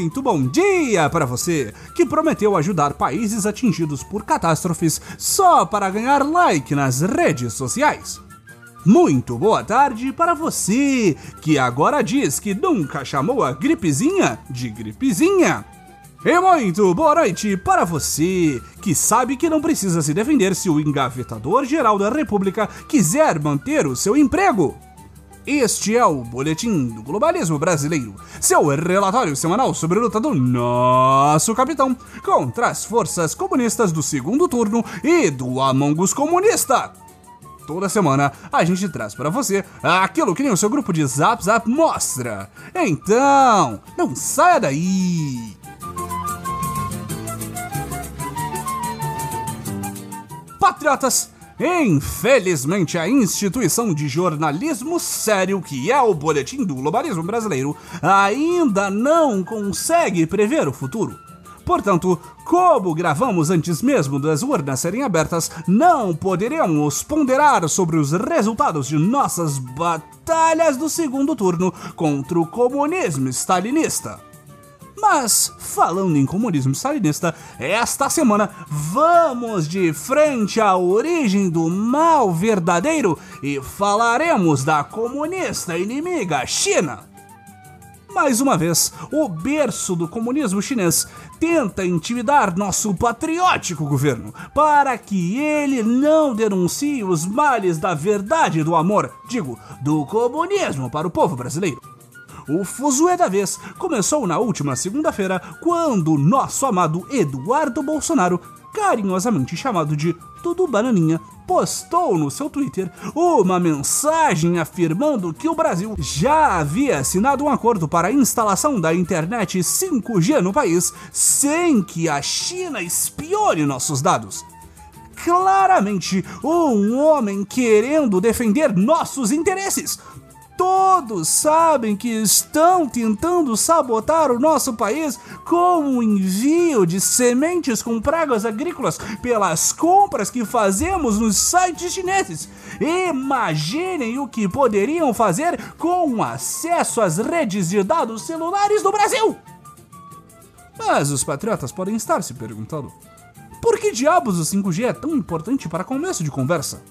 muito bom dia para você que prometeu ajudar países atingidos por catástrofes só para ganhar like nas redes sociais. Muito boa tarde para você que agora diz que nunca chamou a gripezinha de gripezinha. E muito boa noite para você que sabe que não precisa se defender se o engavetador geral da República quiser manter o seu emprego. Este é o Boletim do Globalismo Brasileiro, seu relatório semanal sobre a luta do nosso capitão contra as forças comunistas do segundo turno e do Among Us comunista toda semana a gente traz para você aquilo que nem o seu grupo de Zap Zap mostra. Então, não saia daí! Patriotas, Infelizmente, a instituição de jornalismo sério, que é o Boletim do Globalismo Brasileiro, ainda não consegue prever o futuro. Portanto, como gravamos antes mesmo das urnas serem abertas, não poderemos ponderar sobre os resultados de nossas batalhas do segundo turno contra o comunismo stalinista. Mas, falando em comunismo stalinista, esta semana vamos de frente à origem do mal verdadeiro e falaremos da comunista inimiga China. Mais uma vez, o berço do comunismo chinês tenta intimidar nosso patriótico governo para que ele não denuncie os males da verdade do amor, digo, do comunismo para o povo brasileiro. O fuzuê da vez começou na última segunda-feira, quando nosso amado Eduardo Bolsonaro carinhosamente chamado de Tudo Bananinha, postou no seu Twitter uma mensagem afirmando que o Brasil já havia assinado um acordo para a instalação da internet 5G no país sem que a China espione nossos dados. Claramente, um homem querendo defender nossos interesses, todos sabem que estão tentando sabotar o nosso país com o envio de sementes com pragas agrícolas pelas compras que fazemos nos sites chineses. Imaginem o que poderiam fazer com acesso às redes de dados celulares do Brasil! Mas os patriotas podem estar se perguntando: por que diabos o 5G é tão importante para começo de conversa?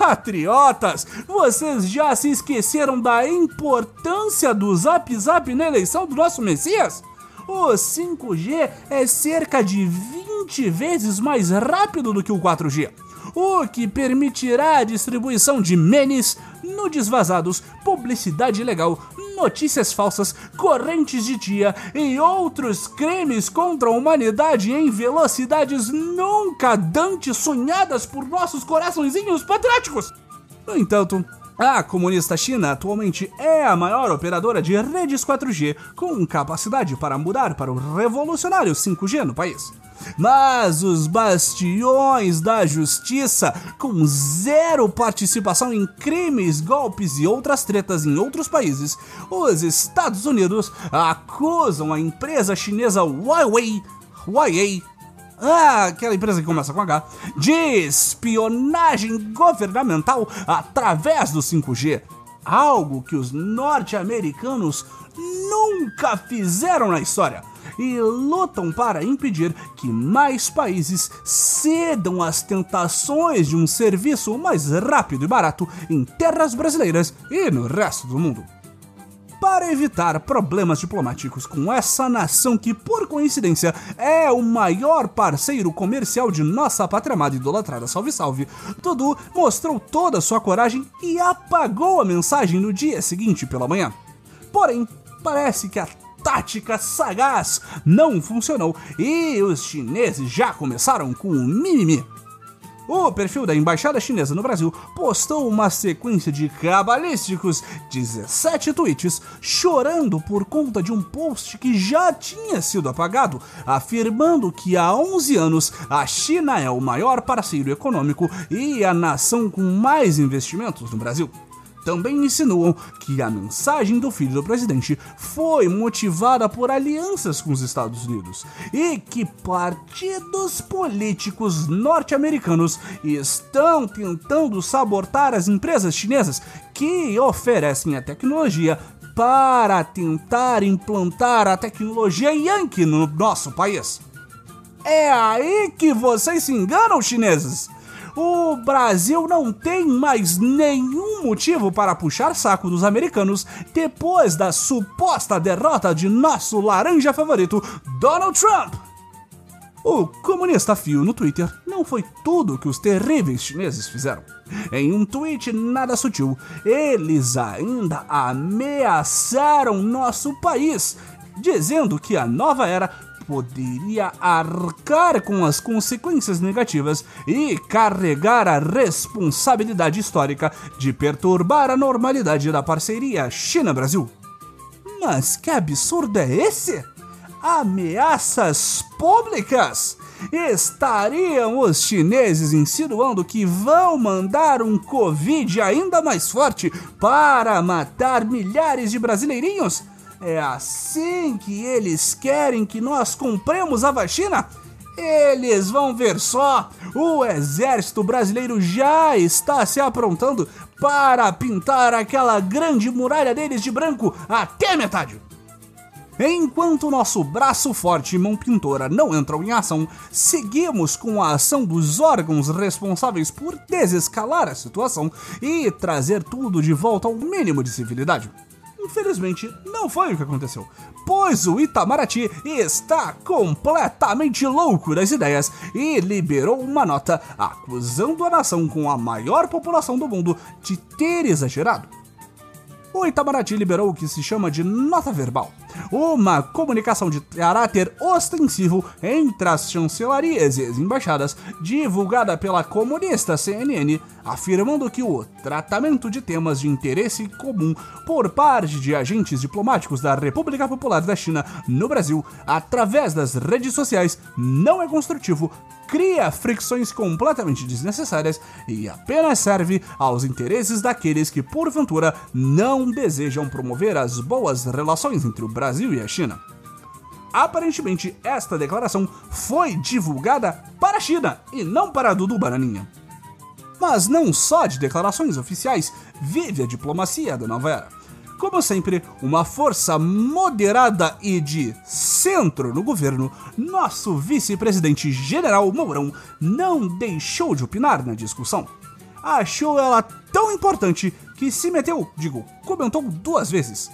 Patriotas, vocês já se esqueceram da importância do Zap Zap na eleição do nosso Messias? O 5G é cerca de 20 vezes mais rápido do que o 4G o que permitirá a distribuição de memes, nudes vazados, publicidade ilegal, notícias falsas, correntes de dia e outros crimes contra a humanidade em velocidades nunca dantes sonhadas por nossos coraçõezinhos patrióticos. No entanto, a comunista China atualmente é a maior operadora de redes 4G com capacidade para mudar para o revolucionário 5G no país. Mas os bastiões da justiça, com zero participação em crimes, golpes e outras tretas em outros países, os Estados Unidos acusam a empresa chinesa Huawei, Huawei ah, aquela empresa que começa com H, de espionagem governamental através do 5G. Algo que os norte-americanos nunca fizeram na história e lutam para impedir que mais países cedam às tentações de um serviço mais rápido e barato em terras brasileiras e no resto do mundo para evitar problemas diplomáticos com essa nação que, por coincidência, é o maior parceiro comercial de nossa pátria amada idolatrada Salve Salve, Dudu mostrou toda sua coragem e apagou a mensagem no dia seguinte pela manhã. Porém, parece que a tática sagaz não funcionou e os chineses já começaram com o mimimi. O perfil da embaixada chinesa no Brasil postou uma sequência de cabalísticos 17 tweets chorando por conta de um post que já tinha sido apagado, afirmando que há 11 anos a China é o maior parceiro econômico e a nação com mais investimentos no Brasil também insinuam que a mensagem do filho do presidente foi motivada por alianças com os Estados Unidos e que partidos políticos norte-americanos estão tentando sabotar as empresas chinesas que oferecem a tecnologia para tentar implantar a tecnologia Yankee no nosso país. É aí que vocês se enganam, chineses! O Brasil não tem mais nenhum motivo para puxar saco dos americanos depois da suposta derrota de nosso laranja favorito, Donald Trump. O comunista Fio no Twitter não foi tudo que os terríveis chineses fizeram. Em um tweet nada sutil, eles ainda ameaçaram nosso país, dizendo que a nova era poderia arcar com as consequências negativas e carregar a responsabilidade histórica de perturbar a normalidade da parceria China-Brasil. Mas que absurdo é esse? Ameaças públicas! Estariam os chineses insinuando que vão mandar um Covid ainda mais forte para matar milhares de brasileirinhos? É assim que eles querem que nós compremos a vacina? Eles vão ver só! O exército brasileiro já está se aprontando para pintar aquela grande muralha deles de branco até metade. Enquanto nosso braço forte e mão pintora não entram em ação, seguimos com a ação dos órgãos responsáveis por desescalar a situação e trazer tudo de volta ao mínimo de civilidade. Infelizmente, não foi o que aconteceu, pois o Itamaraty está completamente louco das ideias e liberou uma nota acusando a nação com a maior população do mundo de ter exagerado. O Itamaraty liberou o que se chama de nota verbal, uma comunicação de caráter ostensivo entre as chancelarias e as embaixadas, divulgada pela comunista CNN, afirmando que o tratamento de temas de interesse comum por parte de agentes diplomáticos da República Popular da China no Brasil, através das redes sociais, não é construtivo, cria fricções completamente desnecessárias e apenas serve aos interesses daqueles que, porventura, não desejam promover as boas relações entre o Brasil e a China. Aparentemente, esta declaração foi divulgada para a China e não para Dudu Bananinha. Mas não só de declarações oficiais vive a diplomacia da nova era. Como sempre, uma força moderada e de centro no governo, nosso vice-presidente general Mourão não deixou de opinar na discussão. Achou ela tão importante que se meteu, digo, comentou duas vezes.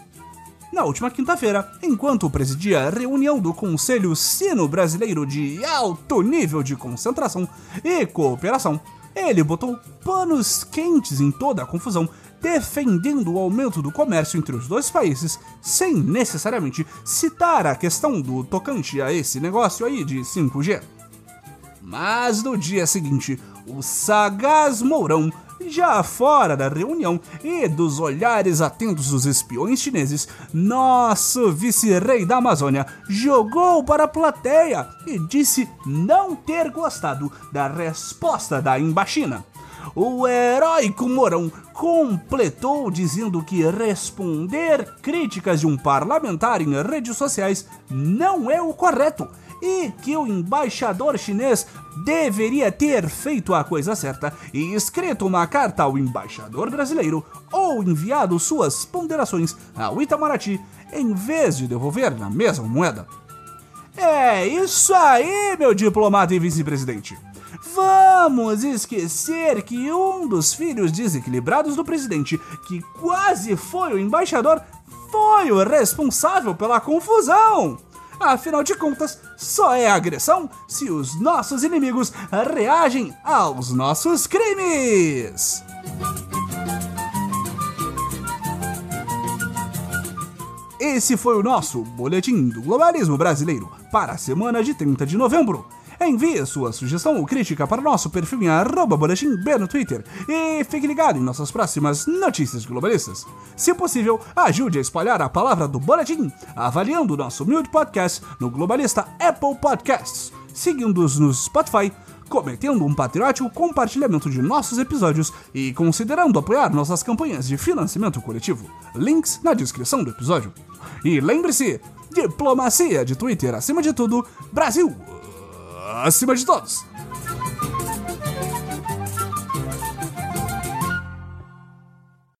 Na última quinta-feira, enquanto presidia a reunião do Conselho Sino Brasileiro de Alto Nível de Concentração e Cooperação, ele botou panos quentes em toda a confusão defendendo o aumento do comércio entre os dois países, sem necessariamente citar a questão do tocante a esse negócio aí de 5G. Mas no dia seguinte, o sagaz Mourão, já fora da reunião e dos olhares atentos dos espiões chineses, nosso vice-rei da Amazônia jogou para a plateia e disse não ter gostado da resposta da Embaixina o heróico Mourão completou dizendo que responder críticas de um parlamentar em redes sociais não é o correto e que o embaixador chinês deveria ter feito a coisa certa e escrito uma carta ao embaixador brasileiro ou enviado suas ponderações ao Itamaraty em vez de devolver na mesma moeda. É isso aí, meu diplomata e vice-presidente. Vamos esquecer que um dos filhos desequilibrados do presidente, que quase foi o embaixador, foi o responsável pela confusão. Afinal de contas, só é agressão se os nossos inimigos reagem aos nossos crimes. Esse foi o nosso Boletim do Globalismo Brasileiro para a semana de 30 de novembro. Envie sua sugestão ou crítica para nosso perfil em arroba boletim B no Twitter e fique ligado em nossas próximas notícias globalistas. Se possível, ajude a espalhar a palavra do boletim avaliando o nosso humilde podcast no Globalista Apple Podcasts, seguindo-nos no Spotify, cometendo um patriótico compartilhamento de nossos episódios e considerando apoiar nossas campanhas de financiamento coletivo. Links na descrição do episódio. E lembre-se, diplomacia de Twitter acima de tudo, Brasil! Acima de todos.